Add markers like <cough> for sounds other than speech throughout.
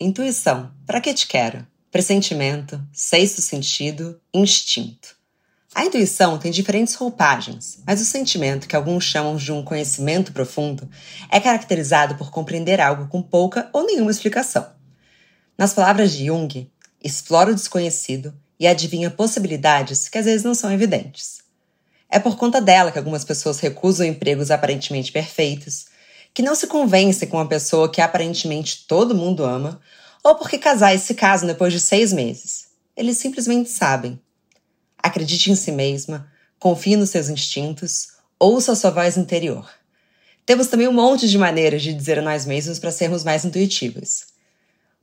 Intuição, para que te quero? Pressentimento, sexto sentido, instinto. A intuição tem diferentes roupagens, mas o sentimento, que alguns chamam de um conhecimento profundo, é caracterizado por compreender algo com pouca ou nenhuma explicação. Nas palavras de Jung, explora o desconhecido e adivinha possibilidades que às vezes não são evidentes. É por conta dela que algumas pessoas recusam empregos aparentemente perfeitos, que não se convencem com uma pessoa que aparentemente todo mundo ama, ou porque casais se casam depois de seis meses. Eles simplesmente sabem. Acredite em si mesma, confie nos seus instintos, ouça a sua voz interior. Temos também um monte de maneiras de dizer a nós mesmos para sermos mais intuitivas.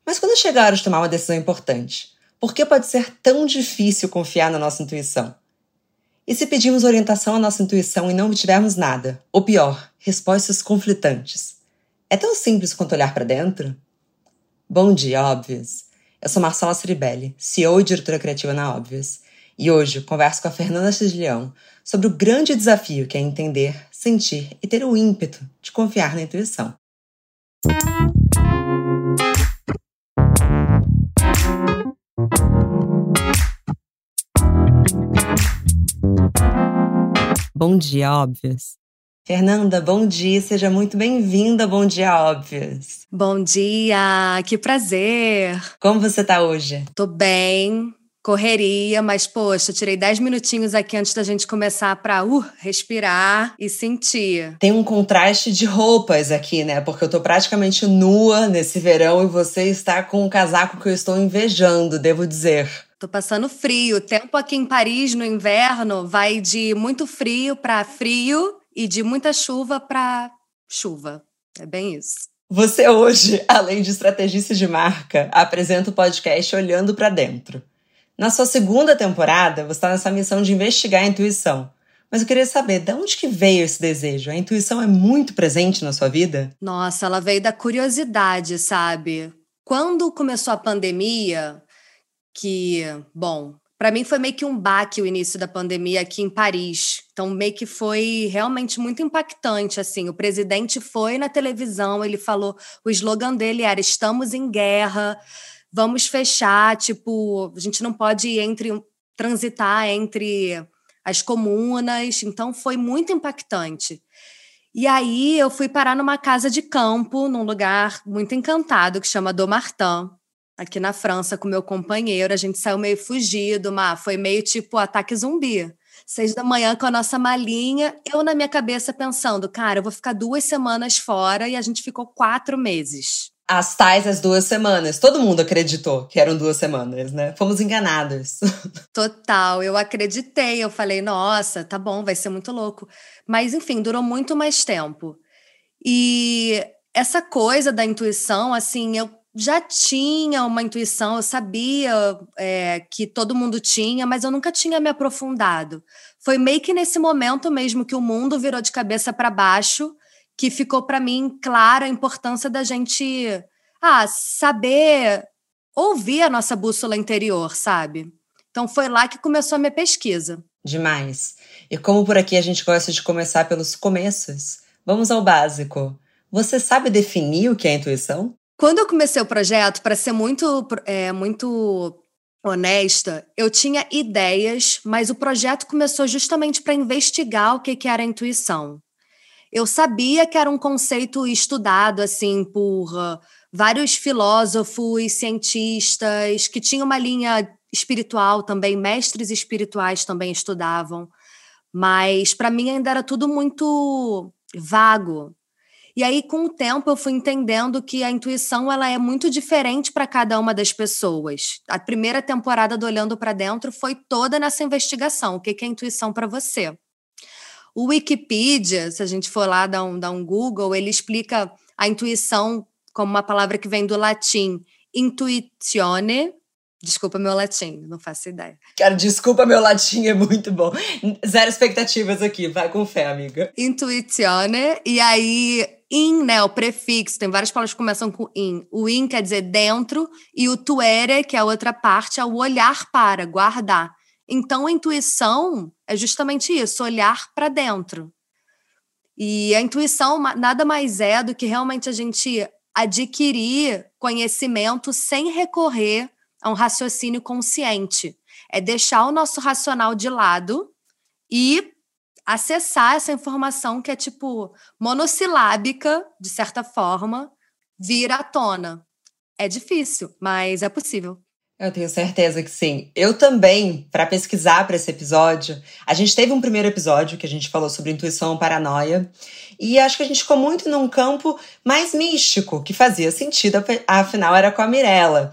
Mas quando chegar a hora de tomar uma decisão importante, por que pode ser tão difícil confiar na nossa intuição? E se pedimos orientação à nossa intuição e não obtivermos nada? Ou pior, respostas conflitantes. É tão simples quanto olhar para dentro? Bom dia, Óbvios! Eu sou Marcela Ceribelli, CEO e diretora criativa na Óbvios, e hoje converso com a Fernanda Cisleão sobre o grande desafio que é entender, sentir e ter o ímpeto de confiar na intuição. Bom dia, óbvios. Fernanda, bom dia, seja muito bem-vinda. Bom dia, óbvios. Bom dia, que prazer. Como você tá hoje? Tô bem, correria, mas poxa, tirei 10 minutinhos aqui antes da gente começar para uh, respirar e sentir. Tem um contraste de roupas aqui, né? Porque eu tô praticamente nua nesse verão e você está com um casaco que eu estou invejando, devo dizer. Tô passando frio. O tempo aqui em Paris no inverno vai de muito frio para frio e de muita chuva para chuva. É bem isso. Você hoje, além de estrategista de marca, apresenta o podcast Olhando para Dentro. Na sua segunda temporada, você está nessa missão de investigar a intuição. Mas eu queria saber, de onde que veio esse desejo? A intuição é muito presente na sua vida? Nossa, ela veio da curiosidade, sabe? Quando começou a pandemia, que, bom, para mim foi meio que um baque o início da pandemia aqui em Paris. Então meio que foi realmente muito impactante assim. O presidente foi na televisão, ele falou, o slogan dele era estamos em guerra, vamos fechar, tipo, a gente não pode entre transitar entre as comunas. Então foi muito impactante. E aí eu fui parar numa casa de campo, num lugar muito encantado que chama Domartin aqui na França com meu companheiro. A gente saiu meio fugido, mas foi meio tipo ataque zumbi. Seis da manhã com a nossa malinha, eu na minha cabeça pensando, cara, eu vou ficar duas semanas fora e a gente ficou quatro meses. As tais as duas semanas. Todo mundo acreditou que eram duas semanas, né? Fomos enganados. <laughs> Total, eu acreditei. Eu falei, nossa, tá bom, vai ser muito louco. Mas, enfim, durou muito mais tempo. E essa coisa da intuição, assim, eu já tinha uma intuição, eu sabia é, que todo mundo tinha, mas eu nunca tinha me aprofundado. Foi meio que nesse momento mesmo que o mundo virou de cabeça para baixo, que ficou para mim clara a importância da gente ah, saber ouvir a nossa bússola interior, sabe? Então foi lá que começou a minha pesquisa. Demais. E como por aqui a gente gosta de começar pelos começos, vamos ao básico. Você sabe definir o que é intuição? Quando eu comecei o projeto, para ser muito, é, muito honesta, eu tinha ideias, mas o projeto começou justamente para investigar o que, que era intuição. Eu sabia que era um conceito estudado assim por uh, vários filósofos, cientistas, que tinha uma linha espiritual também, mestres espirituais também estudavam, mas para mim ainda era tudo muito vago. E aí, com o tempo, eu fui entendendo que a intuição ela é muito diferente para cada uma das pessoas. A primeira temporada do Olhando para Dentro foi toda nessa investigação. O que é intuição para você? O Wikipedia, se a gente for lá dar um, dar um Google, ele explica a intuição como uma palavra que vem do latim intuitione, Desculpa meu latim, não faço ideia. Cara, desculpa meu latim, é muito bom. Zero expectativas aqui, vai com fé, amiga. Intuitione, e aí in, né, o prefixo, tem várias palavras que começam com in. O in quer dizer dentro, e o tuere, que é a outra parte, é o olhar para, guardar. Então, a intuição é justamente isso, olhar para dentro. E a intuição nada mais é do que realmente a gente adquirir conhecimento sem recorrer a um raciocínio consciente. É deixar o nosso racional de lado e acessar essa informação que é tipo monossilábica, de certa forma, vir à tona. É difícil, mas é possível. Eu tenho certeza que sim. Eu também, para pesquisar para esse episódio, a gente teve um primeiro episódio que a gente falou sobre intuição paranoia, e acho que a gente ficou muito num campo mais místico, que fazia sentido, afinal era com a Mirella.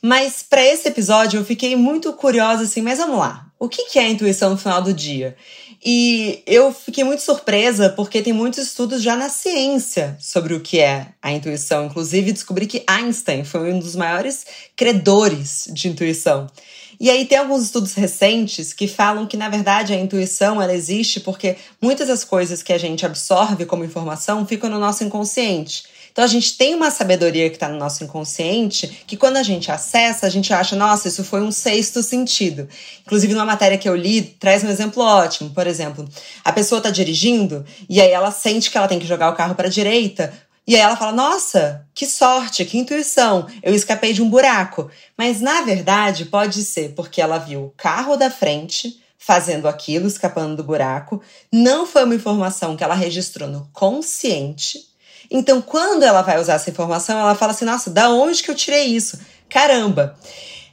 Mas para esse episódio eu fiquei muito curiosa assim, mas vamos lá. O que é a intuição no final do dia? E eu fiquei muito surpresa porque tem muitos estudos já na ciência sobre o que é a intuição. Inclusive, descobri que Einstein foi um dos maiores credores de intuição. E aí tem alguns estudos recentes que falam que, na verdade, a intuição ela existe porque muitas das coisas que a gente absorve como informação ficam no nosso inconsciente. Então a gente tem uma sabedoria que está no nosso inconsciente que quando a gente acessa, a gente acha, nossa, isso foi um sexto sentido. Inclusive, numa matéria que eu li, traz um exemplo ótimo. Por exemplo, a pessoa está dirigindo e aí ela sente que ela tem que jogar o carro para a direita. E aí ela fala: Nossa, que sorte, que intuição, eu escapei de um buraco. Mas na verdade pode ser porque ela viu o carro da frente fazendo aquilo, escapando do buraco. Não foi uma informação que ela registrou no consciente. Então, quando ela vai usar essa informação, ela fala assim: nossa, da onde que eu tirei isso? Caramba!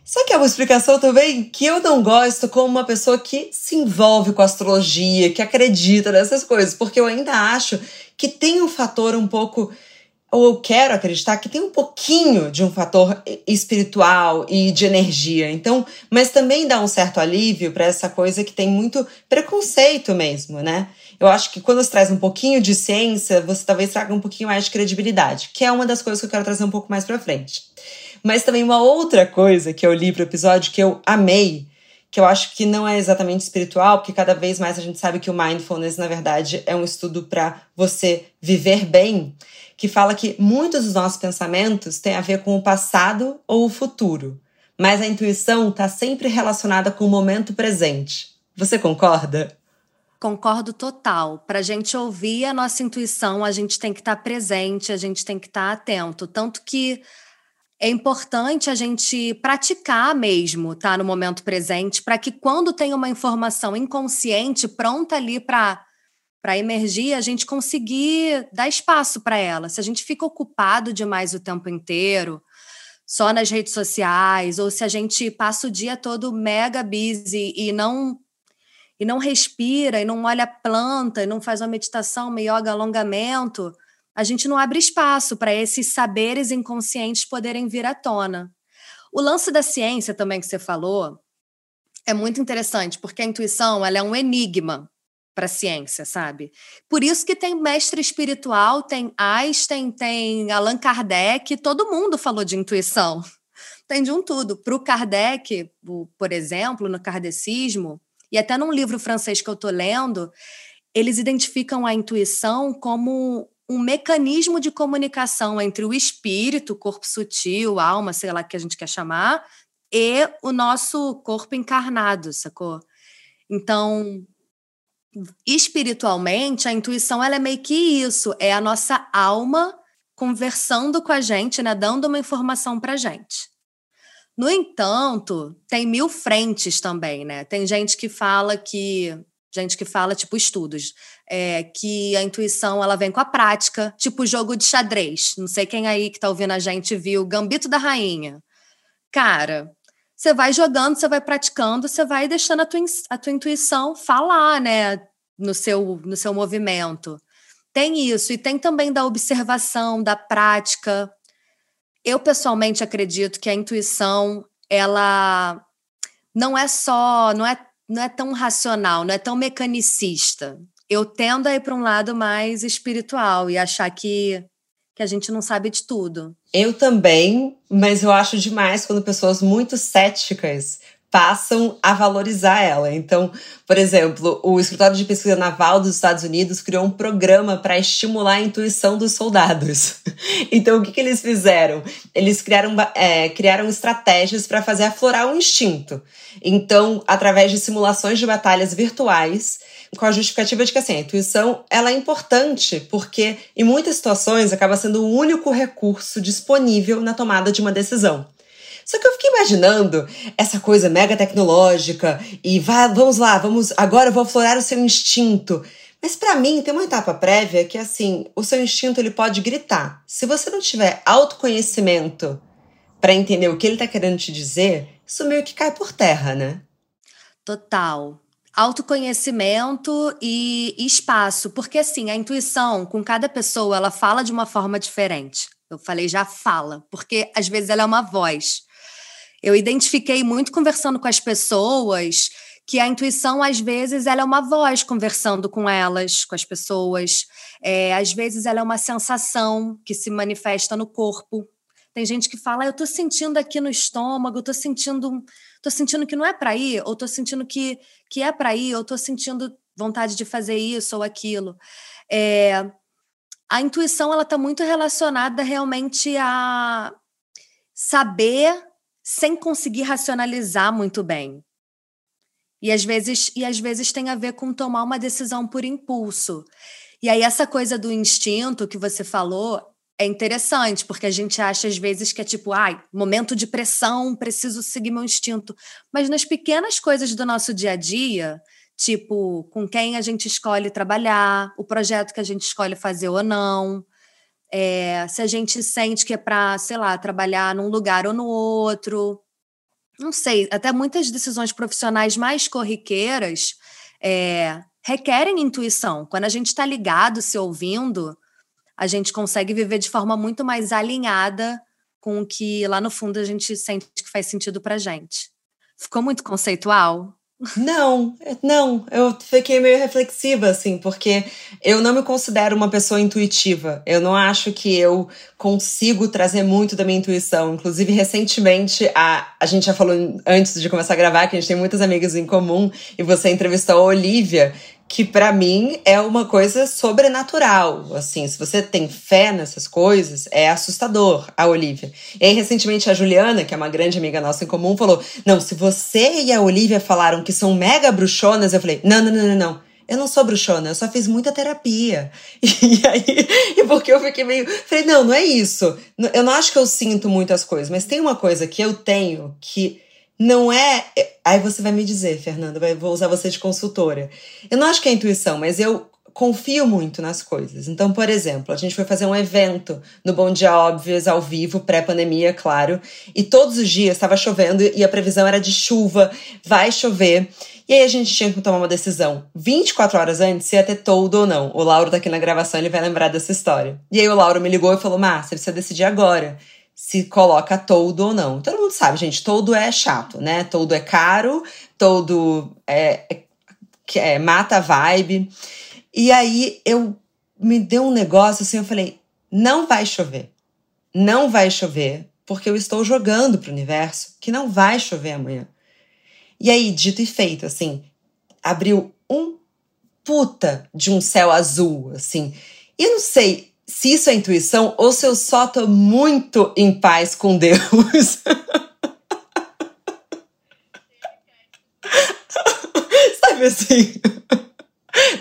Só que é uma explicação também que eu não gosto como uma pessoa que se envolve com astrologia, que acredita nessas coisas, porque eu ainda acho que tem um fator um pouco ou eu quero acreditar que tem um pouquinho de um fator espiritual e de energia. Então, mas também dá um certo alívio para essa coisa que tem muito preconceito mesmo, né? Eu acho que quando você traz um pouquinho de ciência, você talvez traga um pouquinho mais de credibilidade, que é uma das coisas que eu quero trazer um pouco mais para frente. Mas também uma outra coisa que eu li pro episódio que eu amei, que eu acho que não é exatamente espiritual, porque cada vez mais a gente sabe que o mindfulness, na verdade, é um estudo para você viver bem que fala que muitos dos nossos pensamentos têm a ver com o passado ou o futuro, mas a intuição está sempre relacionada com o momento presente. Você concorda? Concordo total. Para a gente ouvir a nossa intuição, a gente tem que estar tá presente, a gente tem que estar tá atento. Tanto que é importante a gente praticar mesmo, tá? No momento presente, para que quando tem uma informação inconsciente pronta ali para para emergir, a gente conseguir dar espaço para ela. Se a gente fica ocupado demais o tempo inteiro, só nas redes sociais, ou se a gente passa o dia todo mega busy e não e não respira, e não olha a planta, e não faz uma meditação, uma yoga, alongamento, a gente não abre espaço para esses saberes inconscientes poderem vir à tona. O lance da ciência também que você falou é muito interessante, porque a intuição ela é um enigma para a ciência, sabe? Por isso que tem mestre espiritual, tem Einstein, tem Allan Kardec, todo mundo falou de intuição. Tem de um tudo. Para o Kardec, por exemplo, no kardecismo, e até num livro francês que eu estou lendo, eles identificam a intuição como um mecanismo de comunicação entre o espírito, o corpo sutil, alma, sei lá que a gente quer chamar, e o nosso corpo encarnado, sacou? Então, espiritualmente, a intuição ela é meio que isso, é a nossa alma conversando com a gente, né, dando uma informação para gente. No entanto, tem mil frentes também, né? Tem gente que fala que gente que fala tipo estudos, é, que a intuição ela vem com a prática, tipo jogo de xadrez. Não sei quem aí que tá ouvindo a gente viu Gambito da Rainha. Cara, você vai jogando, você vai praticando, você vai deixando a tua, a tua intuição falar, né, no seu, no seu movimento. Tem isso, e tem também da observação, da prática. Eu, pessoalmente, acredito que a intuição, ela não é só, não é, não é tão racional, não é tão mecanicista. Eu tendo a ir para um lado mais espiritual e achar que que a gente não sabe de tudo. Eu também, mas eu acho demais quando pessoas muito céticas passam a valorizar ela. Então, por exemplo, o Escritório de Pesquisa Naval dos Estados Unidos criou um programa para estimular a intuição dos soldados. <laughs> Então, o que, que eles fizeram? Eles criaram, é, criaram estratégias para fazer aflorar o instinto. Então, através de simulações de batalhas virtuais, com a justificativa de que assim, a intuição ela é importante porque em muitas situações acaba sendo o único recurso disponível na tomada de uma decisão. Só que eu fiquei imaginando essa coisa mega tecnológica e vamos lá, vamos agora eu vou aflorar o seu instinto. Mas para mim tem uma etapa prévia que assim, o seu instinto ele pode gritar. Se você não tiver autoconhecimento para entender o que ele tá querendo te dizer, isso meio que cai por terra, né? Total autoconhecimento e espaço, porque assim, a intuição com cada pessoa, ela fala de uma forma diferente. Eu falei já fala, porque às vezes ela é uma voz. Eu identifiquei muito conversando com as pessoas que a intuição, às vezes, ela é uma voz conversando com elas, com as pessoas. É, às vezes, ela é uma sensação que se manifesta no corpo. Tem gente que fala, ah, eu tô sentindo aqui no estômago, eu tô sentindo, tô sentindo que não é para ir, ou tô sentindo que, que é para ir, ou tô sentindo vontade de fazer isso ou aquilo. É, a intuição ela está muito relacionada realmente a saber sem conseguir racionalizar muito bem. E às vezes e às vezes tem a ver com tomar uma decisão por impulso. E aí essa coisa do instinto que você falou é interessante, porque a gente acha às vezes que é tipo, ai, momento de pressão, preciso seguir meu instinto. Mas nas pequenas coisas do nosso dia a dia, tipo, com quem a gente escolhe trabalhar, o projeto que a gente escolhe fazer ou não, é, se a gente sente que é para, sei lá, trabalhar num lugar ou no outro. Não sei, até muitas decisões profissionais mais corriqueiras é, requerem intuição. Quando a gente está ligado, se ouvindo, a gente consegue viver de forma muito mais alinhada com o que lá no fundo a gente sente que faz sentido para gente. Ficou muito conceitual? Não, não, eu fiquei meio reflexiva, assim, porque eu não me considero uma pessoa intuitiva. Eu não acho que eu consigo trazer muito da minha intuição. Inclusive, recentemente, a, a gente já falou antes de começar a gravar que a gente tem muitas amigas em comum, e você entrevistou a Olivia, que para mim é uma coisa sobrenatural. Assim, se você tem fé nessas coisas, é assustador, a Olivia. E aí, recentemente, a Juliana, que é uma grande amiga nossa em comum, falou: Não, se você e a Olivia falaram que são mega bruxonas, eu falei: Não, não, não, não, não. Eu não sou bruxona, eu só fiz muita terapia. <laughs> E aí, e porque eu fiquei meio. Falei, não, não é isso. Eu não acho que eu sinto muitas coisas, mas tem uma coisa que eu tenho que não é. Aí você vai me dizer, Fernanda, vou usar você de consultora. Eu não acho que é intuição, mas eu confio muito nas coisas. Então, por exemplo, a gente foi fazer um evento no Bom Dia Óbvios, ao vivo, pré-pandemia, claro, e todos os dias estava chovendo e a previsão era de chuva, vai chover. E aí a gente tinha que tomar uma decisão 24 horas antes se ia ter todo ou não. O Lauro tá aqui na gravação, ele vai lembrar dessa história. E aí o Lauro me ligou e falou: Márcia, você precisa decidir agora se coloca todo ou não. Todo mundo sabe, gente, todo é chato, né? Todo é caro, todo é, é, é mata a vibe. E aí eu me deu um negócio assim, eu falei: não vai chover. Não vai chover, porque eu estou jogando pro universo que não vai chover amanhã. E aí, dito e feito, assim, abriu um puta de um céu azul, assim. E eu não sei, se isso é intuição ou se eu só tô muito em paz com Deus. <laughs> Sabe assim?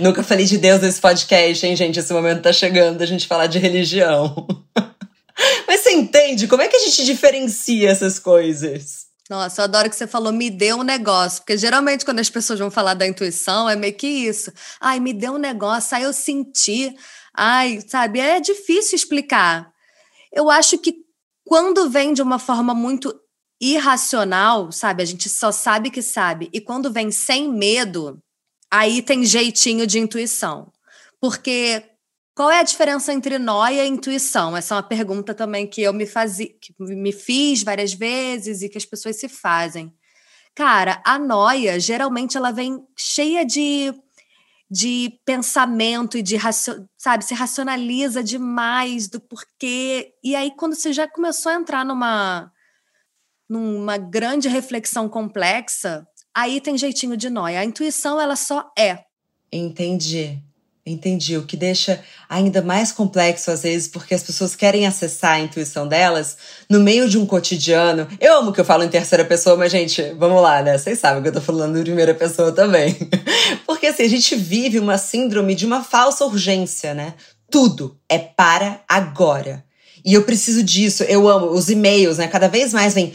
Nunca falei de Deus nesse podcast, hein, gente? Esse momento tá chegando a gente falar de religião. <laughs> Mas você entende como é que a gente diferencia essas coisas? Nossa, eu adoro que você falou, me deu um negócio. Porque geralmente, quando as pessoas vão falar da intuição, é meio que isso. Ai, me deu um negócio, aí eu senti. Ai, sabe, é difícil explicar. Eu acho que quando vem de uma forma muito irracional, sabe, a gente só sabe que sabe, e quando vem sem medo, aí tem jeitinho de intuição. Porque qual é a diferença entre noia e intuição? Essa é uma pergunta também que eu me fazia, que me fiz várias vezes e que as pessoas se fazem. Cara, a noia geralmente ela vem cheia de de pensamento e de sabe, se racionaliza demais do porquê. E aí quando você já começou a entrar numa numa grande reflexão complexa, aí tem jeitinho de nóia. A intuição, ela só é. Entendi. Entendi. O que deixa ainda mais complexo às vezes, porque as pessoas querem acessar a intuição delas no meio de um cotidiano. Eu amo que eu falo em terceira pessoa, mas, gente, vamos lá, né? Vocês sabem que eu tô falando em primeira pessoa também. <laughs> Porque assim, a gente vive uma síndrome de uma falsa urgência, né? Tudo é para agora. E eu preciso disso. Eu amo os e-mails, né? Cada vez mais vem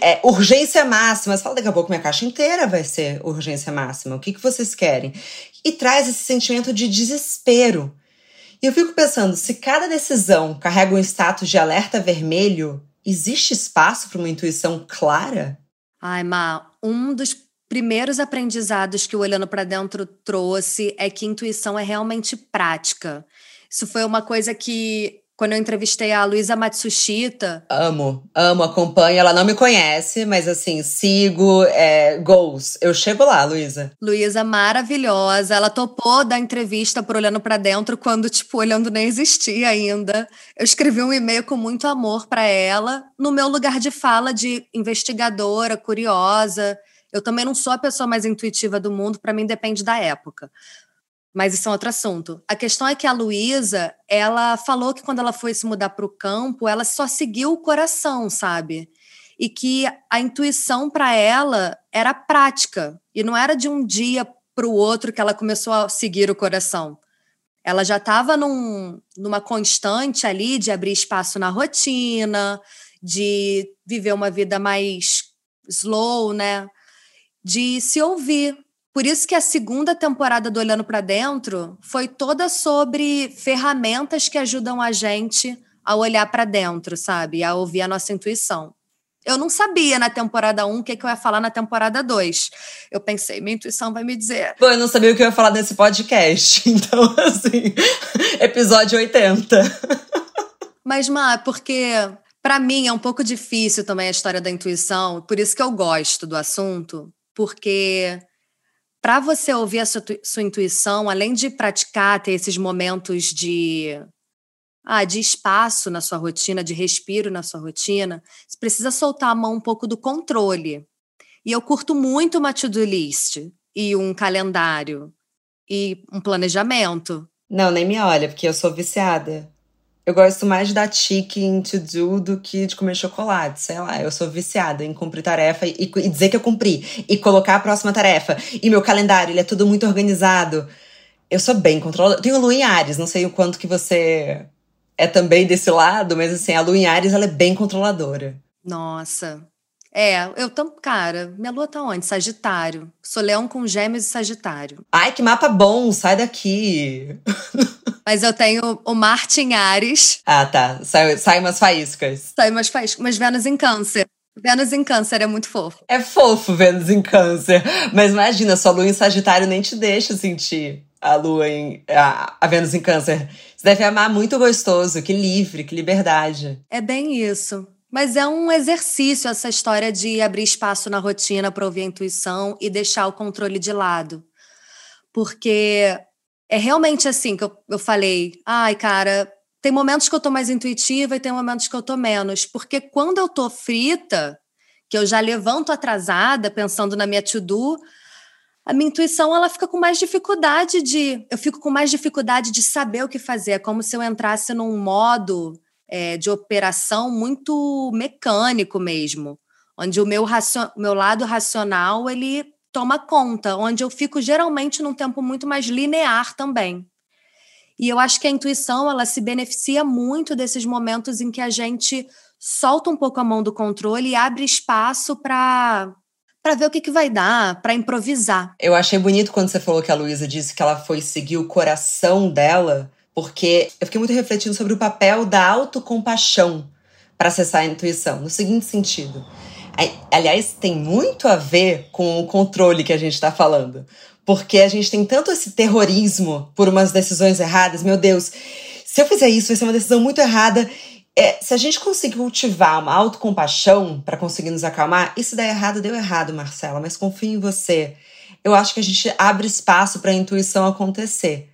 é, urgência máxima. Você fala, daqui a pouco minha caixa inteira vai ser urgência máxima. O que, que vocês querem? E traz esse sentimento de desespero. E eu fico pensando, se cada decisão carrega um status de alerta vermelho, existe espaço para uma intuição clara? Ai, Ma, um dos primeiros aprendizados que o Olhando para Dentro trouxe é que intuição é realmente prática. Isso foi uma coisa que quando eu entrevistei a Luísa Matsushita. Amo, amo, acompanho. Ela não me conhece, mas assim, sigo, é, goals. Eu chego lá, Luísa. Luísa maravilhosa. Ela topou da entrevista por Olhando para Dentro quando, tipo, Olhando nem existia ainda. Eu escrevi um e-mail com muito amor para ela, no meu lugar de fala de investigadora, curiosa. Eu também não sou a pessoa mais intuitiva do mundo, para mim depende da época. Mas isso é outro assunto. A questão é que a Luísa, ela falou que quando ela foi se mudar para o campo, ela só seguiu o coração, sabe? E que a intuição para ela era prática. E não era de um dia para o outro que ela começou a seguir o coração. Ela já estava num, numa constante ali de abrir espaço na rotina, de viver uma vida mais slow, né? De se ouvir, por isso que a segunda temporada do Olhando para Dentro foi toda sobre ferramentas que ajudam a gente a olhar para dentro, sabe? A ouvir a nossa intuição. Eu não sabia na temporada 1 o que, que eu ia falar na temporada 2. Eu pensei, minha intuição vai me dizer. Pô, eu não sabia o que eu ia falar nesse podcast. <laughs> Então, assim, episódio 80. Mas, Má, porque para mim é um pouco difícil também a história da intuição, por isso que eu gosto do assunto, porque para você ouvir a sua, sua, intuição, além de praticar, ter esses momentos de, ah, de espaço na sua rotina, de respiro na sua rotina, você precisa soltar a mão um pouco do controle. E eu curto muito uma to-do list e um calendário e um planejamento. Não, nem me olha, porque eu sou viciada. Eu gosto mais de dar tique em to-do do que de comer chocolate. Sei lá, eu sou viciada em cumprir tarefa e, e, dizer que eu cumpri. E colocar a próxima tarefa. E meu calendário, ele é tudo muito organizado. Eu sou bem controlada. Tenho Lu em Ares, não sei o quanto que você é também desse lado, mas assim, a Lu em Ares, ela é bem controladora. Nossa. É, eu tô. Cara, minha lua tá onde? Sagitário. Sou leão com gêmeos e Sagitário. Ai, que mapa bom, sai daqui. <laughs> Mas eu tenho o Marte em Ares. Ah, tá. Sai, sai umas faíscas. Sai umas faíscas. Mas Vênus em Câncer. Vênus em Câncer é muito fofo. É fofo Vênus em Câncer. Mas imagina, sua lua em Sagitário nem te deixa sentir a lua em. a, a Vênus em Câncer. Você deve amar muito gostoso, que livre, que liberdade. É bem isso. Mas é um exercício essa história de abrir espaço na rotina para ouvir a intuição e deixar o controle de lado. Porque é realmente assim que eu, eu falei, ai, cara, tem momentos que eu tô mais intuitiva e tem momentos que eu tô menos. Porque quando eu tô frita, que eu já levanto atrasada, pensando na minha to-do, a minha intuição ela fica com mais dificuldade de. Eu fico com mais dificuldade de saber o que fazer. É como se eu entrasse num modo é, de operação muito mecânico mesmo, onde o meu, racio, meu lado racional ele toma conta, onde eu fico geralmente num tempo muito mais linear também. E eu acho que a intuição ela se beneficia muito desses momentos em que a gente solta um pouco a mão do controle e abre espaço para para ver o que, que vai dar, para improvisar. Eu achei bonito quando você falou que a Luísa disse que ela foi seguir o coração dela, porque eu fiquei muito refletindo sobre o papel da autocompaixão para acessar a intuição, no seguinte sentido. Aliás, tem muito a ver com o controle que a gente está falando. Porque a gente tem tanto esse terrorismo por umas decisões erradas. Meu Deus, se eu fizer isso, vai ser uma decisão muito errada. É, se a gente conseguir cultivar uma autocompaixão para conseguir nos acalmar, isso der errado, deu errado, Marcela, mas confio em você. Eu acho que a gente abre espaço para a intuição acontecer.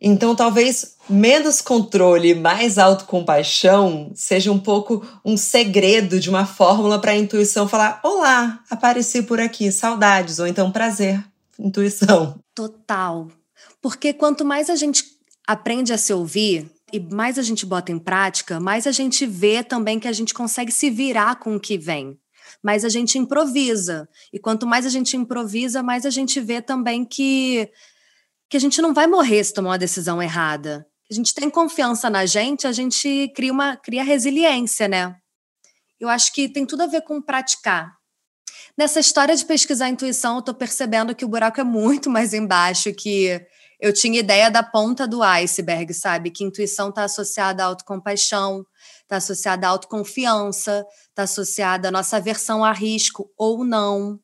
Então, talvez menos controle, mais autocompaixão seja um pouco um segredo de uma fórmula para a intuição falar: Olá, apareci por aqui, saudades, ou então prazer, intuição. Total. Porque quanto mais a gente aprende a se ouvir e mais a gente bota em prática, mais a gente vê também que a gente consegue se virar com o que vem. Mais a gente improvisa. E quanto mais a gente improvisa, mais a gente vê também que que a gente não vai morrer se tomar uma decisão errada. A gente tem confiança na gente, a gente cria uma cria resiliência, né? Eu acho que tem tudo a ver com praticar. Nessa história de pesquisar a intuição, eu tô percebendo que o buraco é muito mais embaixo, que eu tinha ideia da ponta do iceberg, sabe? Que intuição está associada à autocompaixão, está associada à autoconfiança, está associada à nossa aversão a risco ou não.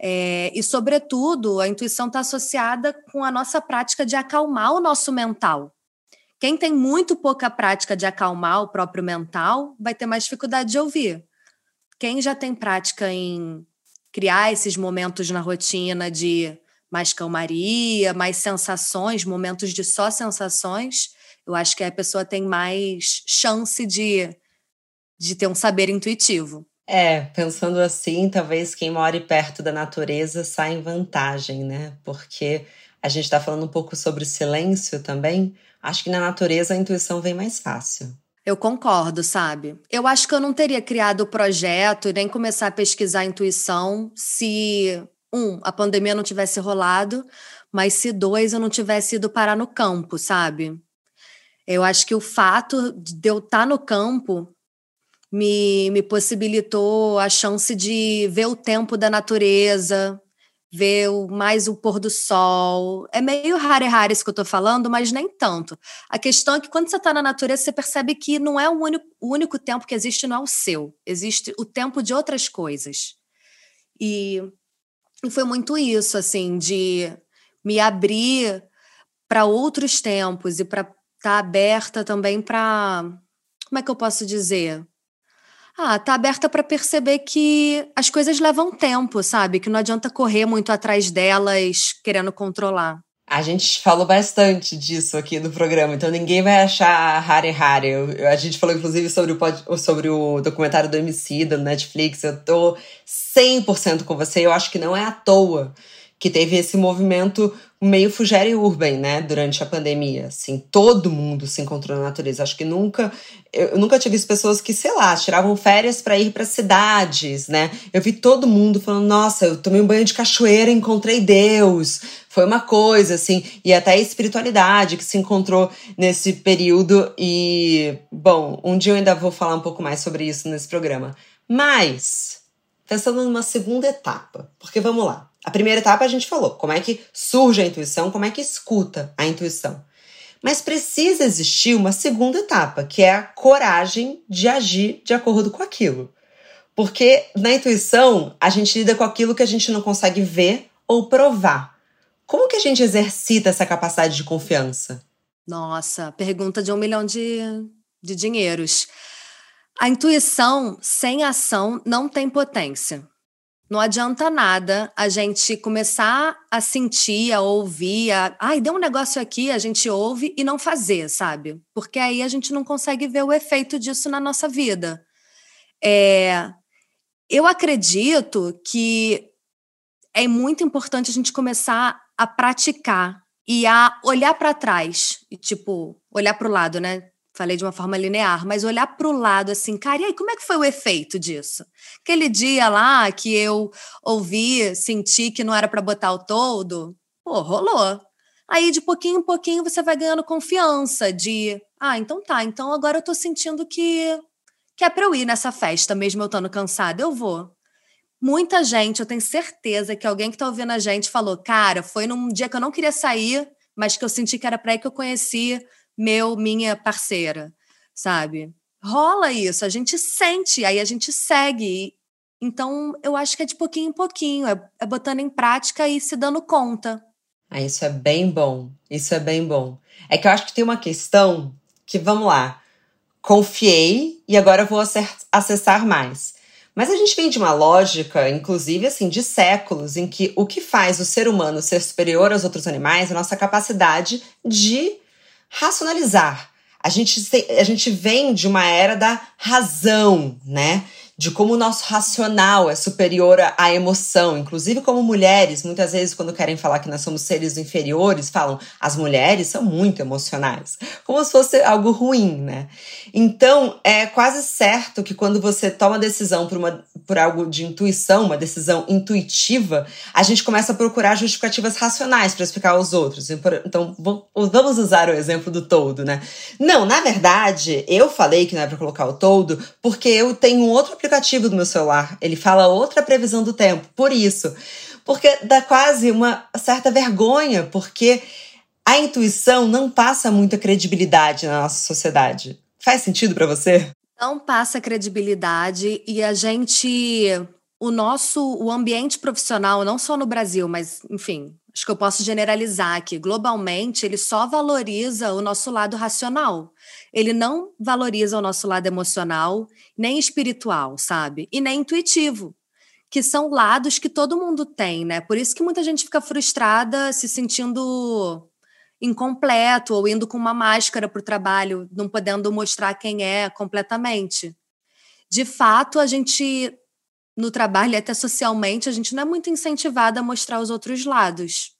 É, e, sobretudo, a intuição está associada com a nossa prática de acalmar o nosso mental. Quem tem muito pouca prática de acalmar o próprio mental vai ter mais dificuldade de ouvir. Quem já tem prática em criar esses momentos na rotina de mais calmaria, mais sensações, momentos de só sensações, eu acho que a pessoa tem mais chance de, de ter um saber intuitivo. É, pensando assim, talvez quem more perto da natureza saia em vantagem, né? Porque a gente está falando um pouco sobre silêncio também. Acho que na natureza a intuição vem mais fácil. Eu concordo, sabe? Eu acho que eu não teria criado o projeto e nem começar a pesquisar a intuição se, um, a pandemia não tivesse rolado, mas se, dois, eu não tivesse ido parar no campo, sabe? Eu acho que o fato de eu estar tá no campo me, me possibilitou a chance de ver o tempo da natureza, ver o, mais o pôr do sol. É meio raro e raro isso que eu estou falando, mas nem tanto. A questão é que quando você está na natureza, você percebe que não é o único, o único tempo que existe, não é o seu. Existe o tempo de outras coisas. E, e foi muito isso, assim, de me abrir para outros tempos e para estar tá aberta também para. Como é que eu posso dizer? Ah, tá aberta para perceber que as coisas levam tempo, sabe? Que não adianta correr muito atrás delas querendo controlar. A gente falou bastante disso aqui no programa, então ninguém vai achar Hare Hare. a gente falou, inclusive, sobre o, sobre o documentário do MC da Netflix. Eu tô 100% com você. Eu acho que não é à toa que teve esse movimento meio fugere urban, né, durante a pandemia, assim, todo mundo se encontrou na natureza. Acho que nunca eu nunca tive pessoas que, sei lá, tiravam férias para ir para cidades, né? Eu vi todo mundo falando: "Nossa, eu tomei um banho de cachoeira, encontrei Deus". Foi uma coisa assim, e até a espiritualidade que se encontrou nesse período e, bom, um dia eu ainda vou falar um pouco mais sobre isso nesse programa. Mas pensando numa segunda etapa, porque vamos lá. A primeira etapa a gente falou, como é que surge a intuição, como é que escuta a intuição. Mas precisa existir uma segunda etapa, que é a coragem de agir de acordo com aquilo. Porque na intuição, a gente lida com aquilo que a gente não consegue ver ou provar. Como que a gente exercita essa capacidade de confiança? Nossa, pergunta de um milhão de, de dinheiros. A intuição sem ação não tem potência. Não adianta nada a gente começar a sentir, a ouvir, a, ai, deu um negócio aqui, a gente ouve e não fazer, sabe? Porque aí a gente não consegue ver o efeito disso na nossa vida. É, eu acredito que é muito importante a gente começar a praticar e a olhar para trás, e tipo, olhar para o lado, né? Falei de uma forma linear, mas olhar para o lado assim, cara, e aí, como é que foi o efeito disso? Aquele dia lá que eu ouvi, senti que não era para botar o todo, pô, rolou. Aí, de pouquinho em pouquinho, você vai ganhando confiança de, ah, então tá, então agora eu tô sentindo que, que é para eu ir nessa festa, mesmo eu estando cansada, eu vou. Muita gente, eu tenho certeza que alguém que tá ouvindo a gente falou, cara, foi num dia que eu não queria sair, mas que eu senti que era para ir que eu conheci meu, minha parceira, sabe? Rola isso, a gente sente, aí a gente segue. Então, eu acho que é de pouquinho em pouquinho, é, é botando em prática e se dando conta. Ah, isso é bem bom, isso é bem bom. É que eu acho que tem uma questão que, vamos lá, confiei e agora vou acessar mais. Mas a gente vem de uma lógica, inclusive assim, de séculos, em que o que faz o ser humano ser superior aos outros animais é a nossa capacidade de racionalizar. A gente, a gente vem de uma era da razão, né? De como o nosso racional é superior à emoção. Inclusive, como mulheres, muitas vezes, quando querem falar que nós somos seres inferiores, falam as mulheres são muito emocionais, como se fosse algo ruim, né? Então, é quase certo que quando você toma decisão por, uma, por algo de intuição, uma decisão intuitiva, a gente começa a procurar justificativas racionais para explicar aos outros. Então, vamos usar o exemplo do todo, né? Não, na verdade, eu falei que não é para colocar o todo porque eu tenho outro aplicativo aplicativo do meu celular. Ele fala outra previsão do tempo. Por isso. Porque dá quase uma certa vergonha, porque a intuição não passa muita credibilidade na nossa sociedade. Faz sentido para você? Não passa credibilidade e a gente o nosso o ambiente profissional, não só no Brasil, mas enfim, acho que eu posso generalizar aqui, globalmente, ele só valoriza o nosso lado racional. Ele não valoriza o nosso lado emocional, nem espiritual, sabe? E nem intuitivo, que são lados que todo mundo tem, né? Por isso que muita gente fica frustrada, se sentindo incompleto ou indo com uma máscara para o trabalho, não podendo mostrar quem é completamente. De fato, a gente no trabalho, até socialmente, a gente não é muito incentivada a mostrar os outros lados.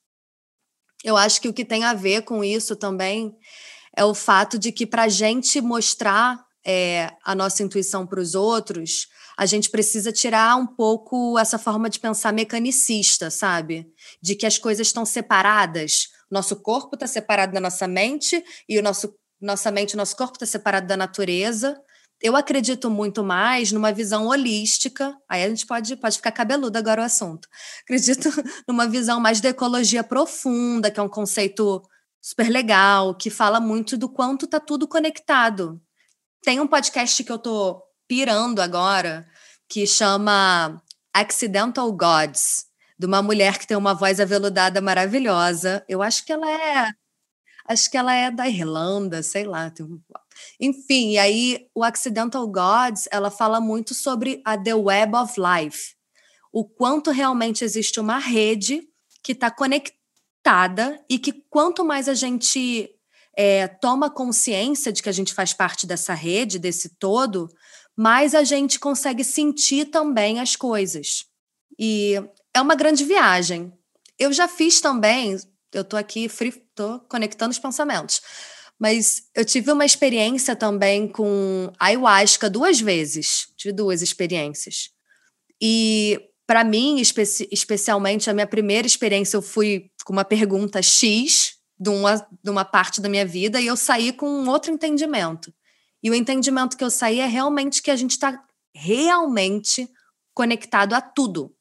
Eu acho que o que tem a ver com isso também é o fato de que, para a gente mostrar é, a nossa intuição para os outros, a gente precisa tirar um pouco essa forma de pensar mecanicista, sabe? De que as coisas estão separadas. Nosso corpo está separado da nossa mente e o nosso nossa mente, nosso corpo está separado da natureza eu acredito muito mais numa visão holística. Aí a gente pode, pode ficar cabeludo agora o assunto. Acredito <laughs> numa visão mais da ecologia profunda, que é um conceito super legal, que fala muito do quanto tá tudo conectado. Tem um podcast que eu tô pirando agora, que chama Accidental Gods, de uma mulher que tem uma voz aveludada maravilhosa. Eu acho que ela é acho que ela é da Irlanda, sei lá, enfim, e aí o Accidental Gods, ela fala muito sobre a The Web of Life, o quanto realmente existe uma rede que está conectada e que quanto mais a gente é, toma consciência de que a gente faz parte dessa rede, desse todo, mais a gente consegue sentir também as coisas. E é uma grande viagem. Eu já fiz também, eu estou aqui, estou conectando os pensamentos. Mas eu tive uma experiência também com ayahuasca duas vezes. Tive duas experiências. E para mim, espe especialmente, a minha primeira experiência, eu fui com uma pergunta X de uma, de uma parte da minha vida e eu saí com um outro entendimento. E o entendimento que eu saí é realmente que a gente está realmente conectado a tudo.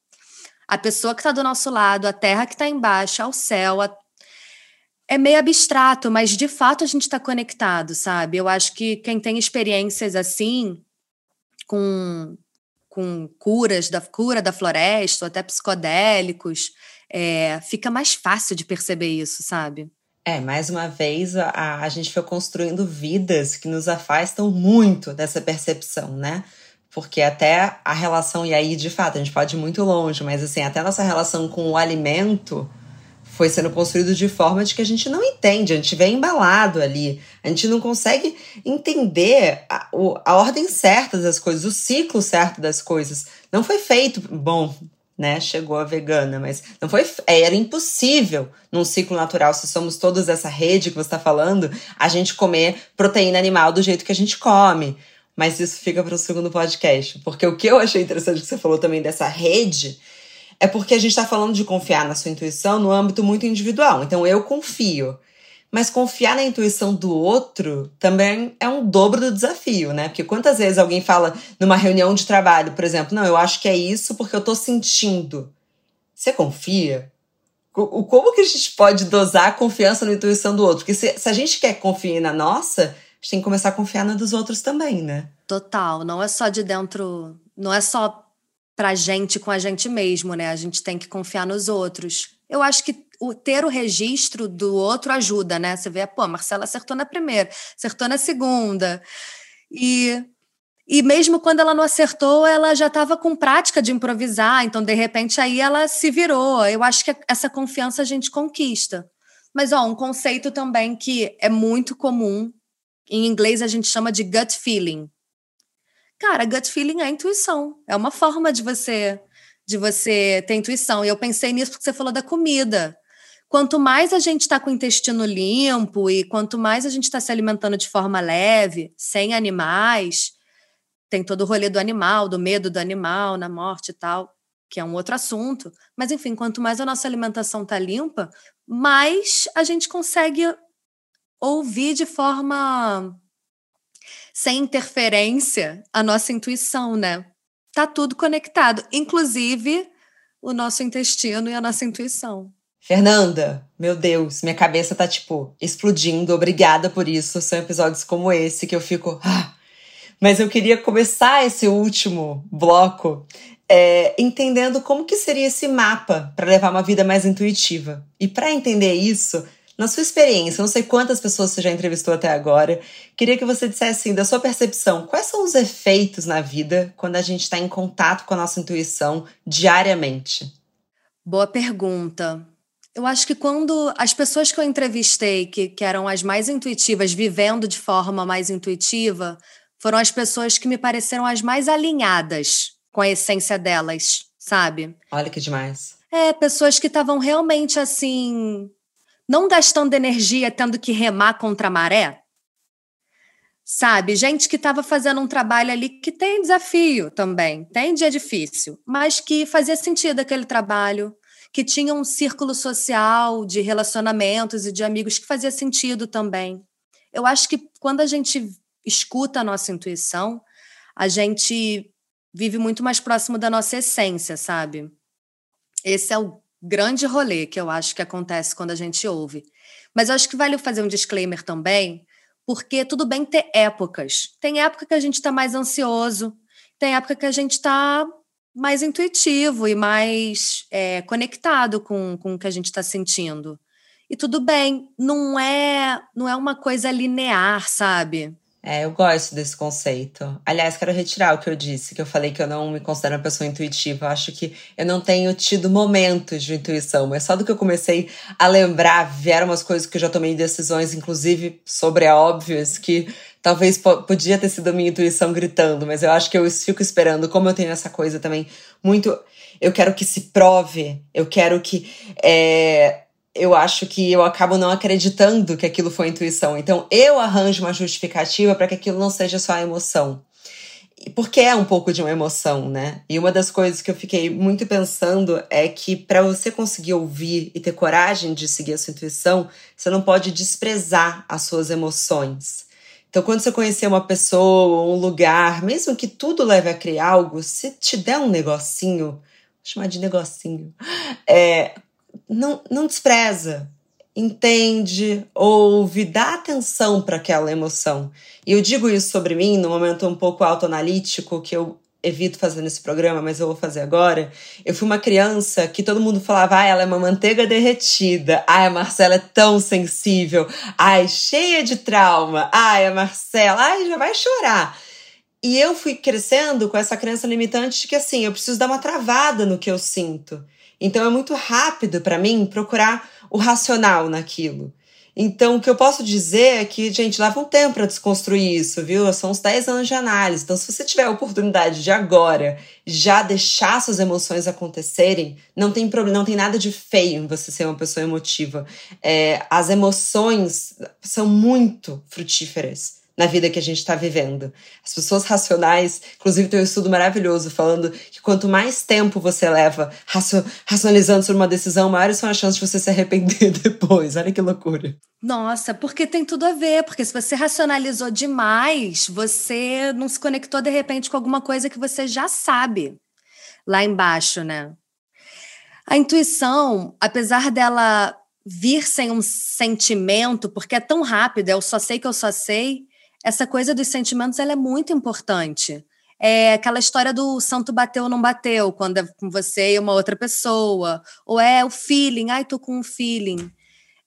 A pessoa que está do nosso lado, a terra que está embaixo, ao céu, a é meio abstrato, mas de fato a gente está conectado, sabe? Eu acho que quem tem experiências assim, com, com curas da cura da floresta, ou até psicodélicos, é, fica mais fácil de perceber isso, sabe? É, mais uma vez, a, a gente foi construindo vidas que nos afastam muito dessa percepção, né? Porque até a relação, e aí de fato a gente pode ir muito longe, mas assim, até a nossa relação com o alimento foi sendo construído de forma de que a gente não entende, a gente vem embalado ali, a gente não consegue entender a, a ordem certa das coisas, o ciclo certo das coisas. Não foi feito, bom, né? Chegou a vegana, mas não foi, era impossível num ciclo natural, se somos todos essa rede que você está falando, a gente comer proteína animal do jeito que a gente come. Mas isso fica para o segundo podcast, porque o que eu achei interessante que você falou também dessa rede é porque a gente está falando de confiar na sua intuição no âmbito muito individual. Então eu confio. Mas confiar na intuição do outro também é um dobro do desafio, né? Porque quantas vezes alguém fala numa reunião de trabalho, por exemplo, não, eu acho que é isso porque eu tô sentindo. Você confia? Como que a gente pode dosar a confiança na intuição do outro? Porque se, se a gente quer confiar na nossa, a gente tem que começar a confiar na dos outros também, né? Total. Não é só de dentro. Não é só pra gente com a gente mesmo, né? A gente tem que confiar nos outros. Eu acho que o, ter o registro do outro ajuda, né? Você vê, pô, Marcela acertou na primeira, acertou na segunda. E, e mesmo quando ela não acertou, ela já estava com prática de improvisar, então de repente aí ela se virou. Eu acho que essa confiança a gente conquista. Mas, ó, um conceito também que é muito comum, em inglês a gente chama de gut feeling. Cara, gut feeling é intuição. É uma forma de você de você ter intuição. E eu pensei nisso porque você falou da comida. Quanto mais a gente está com o intestino limpo e quanto mais a gente está se alimentando de forma leve, sem animais, tem todo o rolê do animal, do medo do animal, na morte e tal, que é um outro assunto. Mas, enfim, quanto mais a nossa alimentação está limpa, mais a gente consegue ouvir de forma sem interferência a nossa intuição, né? Tá tudo conectado, inclusive o nosso intestino e a nossa intuição. Fernanda, meu Deus, minha cabeça tá tipo explodindo. Obrigada por isso. São episódios como esse que eu fico. Ah. Mas eu queria começar esse último bloco é, entendendo como que seria esse mapa para levar uma vida mais intuitiva. E para entender isso, na sua experiência, não sei quantas pessoas você já entrevistou até agora, queria que você dissesse assim, da sua percepção, quais são os efeitos na vida quando a gente está em contato com a nossa intuição diariamente? Boa pergunta. Eu acho que quando as pessoas que eu entrevistei, que, que eram as mais intuitivas, vivendo de forma mais intuitiva, foram as pessoas que me pareceram as mais alinhadas com a essência delas, sabe? Olha que demais. É, pessoas que estavam realmente assim, não gastando energia tendo que remar contra a maré. Sabe? Gente que estava fazendo um trabalho ali que tem desafio também, tem dia difícil, mas que fazia sentido aquele trabalho, que tinha um círculo social de relacionamentos e de amigos que fazia sentido também. Eu acho que quando a gente escuta a nossa intuição, a gente vive muito mais próximo da nossa essência, sabe? Esse é o grande rolê que eu acho que acontece quando a gente ouve. Mas eu acho que vale fazer um disclaimer também, porque tudo bem ter épocas. Tem época que a gente está mais ansioso, tem época que a gente está mais intuitivo e mais é, conectado com, com o que a gente está sentindo. E tudo bem, não é, não é uma coisa linear, sabe? É, eu gosto desse conceito. Aliás, quero retirar o que eu disse, que eu falei que eu não me considero uma pessoa intuitiva. Eu acho que eu não tenho tido momentos de intuição, mas só do que eu comecei a lembrar, vieram umas coisas que eu já tomei decisões, inclusive sobre óbvias, que Talvez podia ter sido a minha intuição gritando, mas eu acho que eu fico esperando, como eu tenho essa coisa também muito. Eu quero que se prove, eu quero que. É, eu acho que eu acabo não acreditando que aquilo foi intuição. Então eu arranjo uma justificativa para que aquilo não seja só emoção. Porque é um pouco de uma emoção, né? E uma das coisas que eu fiquei muito pensando é que para você conseguir ouvir e ter coragem de seguir a sua intuição, você não pode desprezar as suas emoções. Então, quando você conhecer uma pessoa, um lugar, mesmo que tudo leve a criar algo, se te der um negocinho, vou chamar de negocinho, é, não, não despreza, entende, ouve, dá atenção para aquela emoção. E eu digo isso sobre mim no momento um pouco autoanalítico que eu evito fazer nesse programa, mas eu vou fazer agora. Eu fui uma criança que todo mundo falava, ah, ela é uma manteiga derretida. Ai, a Marcela é tão sensível. Ai, cheia de trauma. Ai, a Marcela, ai, já vai chorar. E eu fui crescendo com essa crença limitante de que assim, eu preciso dar uma travada no que eu sinto. Então é muito rápido para mim procurar o racional naquilo. Então, o que eu posso dizer é que, gente, leva um tempo para desconstruir isso, viu? São uns 10 anos de análise. Então, se você tiver a oportunidade de agora já deixar suas emoções acontecerem, não tem problema, não tem nada de feio em você ser uma pessoa emotiva. É, as emoções são muito frutíferas na vida que a gente está vivendo. As pessoas racionais, inclusive tem um estudo maravilhoso falando que quanto mais tempo você leva racionalizando sobre uma decisão, maiores são as chances de você se arrepender <laughs> depois. Olha que loucura. Nossa, porque tem tudo a ver, porque se você racionalizou demais, você não se conectou de repente com alguma coisa que você já sabe lá embaixo, né? A intuição, apesar dela vir sem um sentimento, porque é tão rápido, eu só sei que eu só sei, essa coisa dos sentimentos ela é muito importante. É aquela história do santo bateu ou não bateu, quando é com você e uma outra pessoa. Ou é o feeling, ai, tô com um feeling.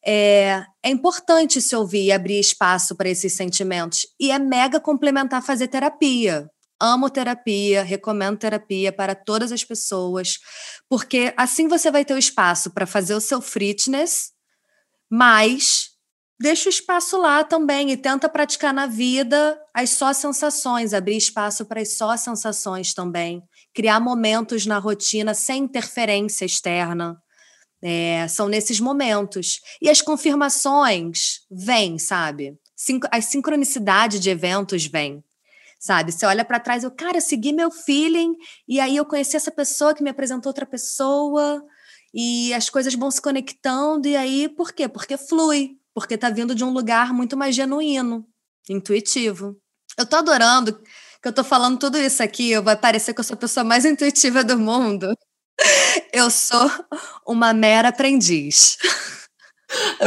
É, é importante se ouvir e abrir espaço para esses sentimentos. E é mega complementar fazer terapia. Amo terapia, recomendo terapia para todas as pessoas, porque assim você vai ter o espaço para fazer o seu fitness, Mas deixa o espaço lá também e tenta praticar na vida as só sensações, abrir espaço para as só sensações também, criar momentos na rotina sem interferência externa. É, são nesses momentos. E as confirmações vêm, sabe? As sincronicidades de eventos vêm sabe? Você olha para trás, eu, cara, eu segui meu feeling e aí eu conheci essa pessoa que me apresentou outra pessoa e as coisas vão se conectando e aí por quê? Porque flui, porque tá vindo de um lugar muito mais genuíno, intuitivo. Eu tô adorando que eu tô falando tudo isso aqui, vai parecer que eu sou a pessoa mais intuitiva do mundo. Eu sou uma mera aprendiz. <laughs>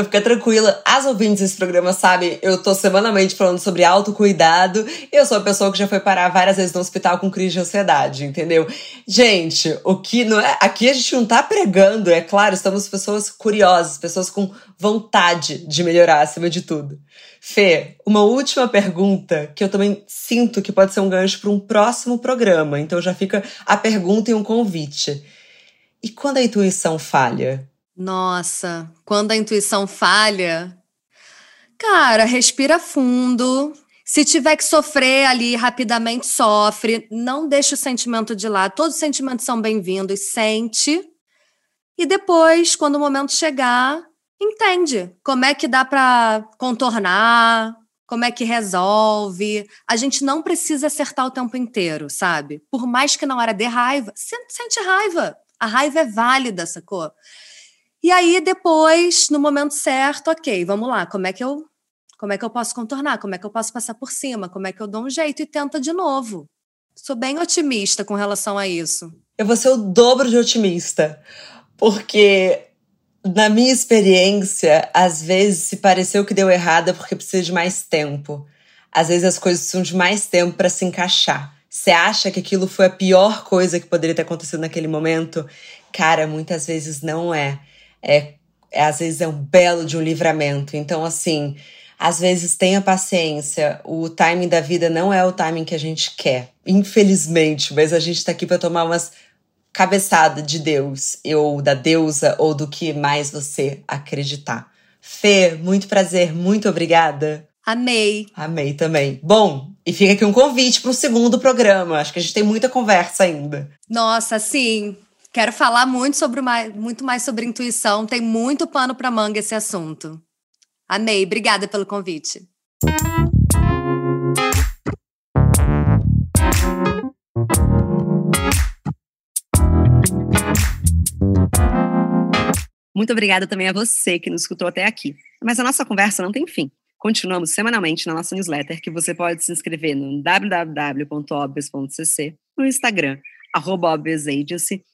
Fica tranquila. As ouvintes desse programa sabem, eu tô semanalmente falando sobre autocuidado. Eu sou a pessoa que já foi parar várias vezes no hospital com crise de ansiedade, entendeu? Gente, o que não é. Aqui a gente não tá pregando, é claro, estamos pessoas curiosas, pessoas com vontade de melhorar acima de tudo. Fê, uma última pergunta que eu também sinto que pode ser um gancho para um próximo programa. Então já fica a pergunta e um convite. E quando a intuição falha? Nossa, quando a intuição falha, cara, respira fundo. Se tiver que sofrer ali rapidamente, sofre. Não deixe o sentimento de lado. Todos os sentimentos são bem-vindos. Sente. E depois, quando o momento chegar, entende como é que dá para contornar, como é que resolve. A gente não precisa acertar o tempo inteiro, sabe? Por mais que na hora dê raiva, sente raiva. A raiva é válida, sacou? E aí depois, no momento certo, ok, vamos lá, como é que eu como é que eu posso contornar? Como é que eu posso passar por cima? Como é que eu dou um jeito e tenta de novo? Sou bem otimista com relação a isso. Eu vou ser o dobro de otimista, porque na minha experiência, às vezes se pareceu que deu errado é porque precisa de mais tempo. Às vezes as coisas precisam de mais tempo para se encaixar. Você acha que aquilo foi a pior coisa que poderia ter acontecido naquele momento? Cara, muitas vezes não é é, é, às vezes é um belo de um livramento. Então, assim, às vezes tenha paciência. O timing da vida não é o timing que a gente quer, infelizmente, mas a gente está aqui para tomar umas cabeçada de Deus, ou da deusa, ou do que mais você acreditar. Fê, muito prazer, muito obrigada. Amei. Amei também. Bom, e fica aqui um convite para o segundo programa. Acho que a gente tem muita conversa ainda. Nossa, sim. Quero falar muito, sobre mais, muito mais sobre intuição. Tem muito pano para manga esse assunto. Amei. Obrigada pelo convite. Muito obrigada também a você que nos escutou até aqui. Mas a nossa conversa não tem fim. Continuamos semanalmente na nossa newsletter, que você pode se inscrever no www.obvious.cc, no Instagram, arroba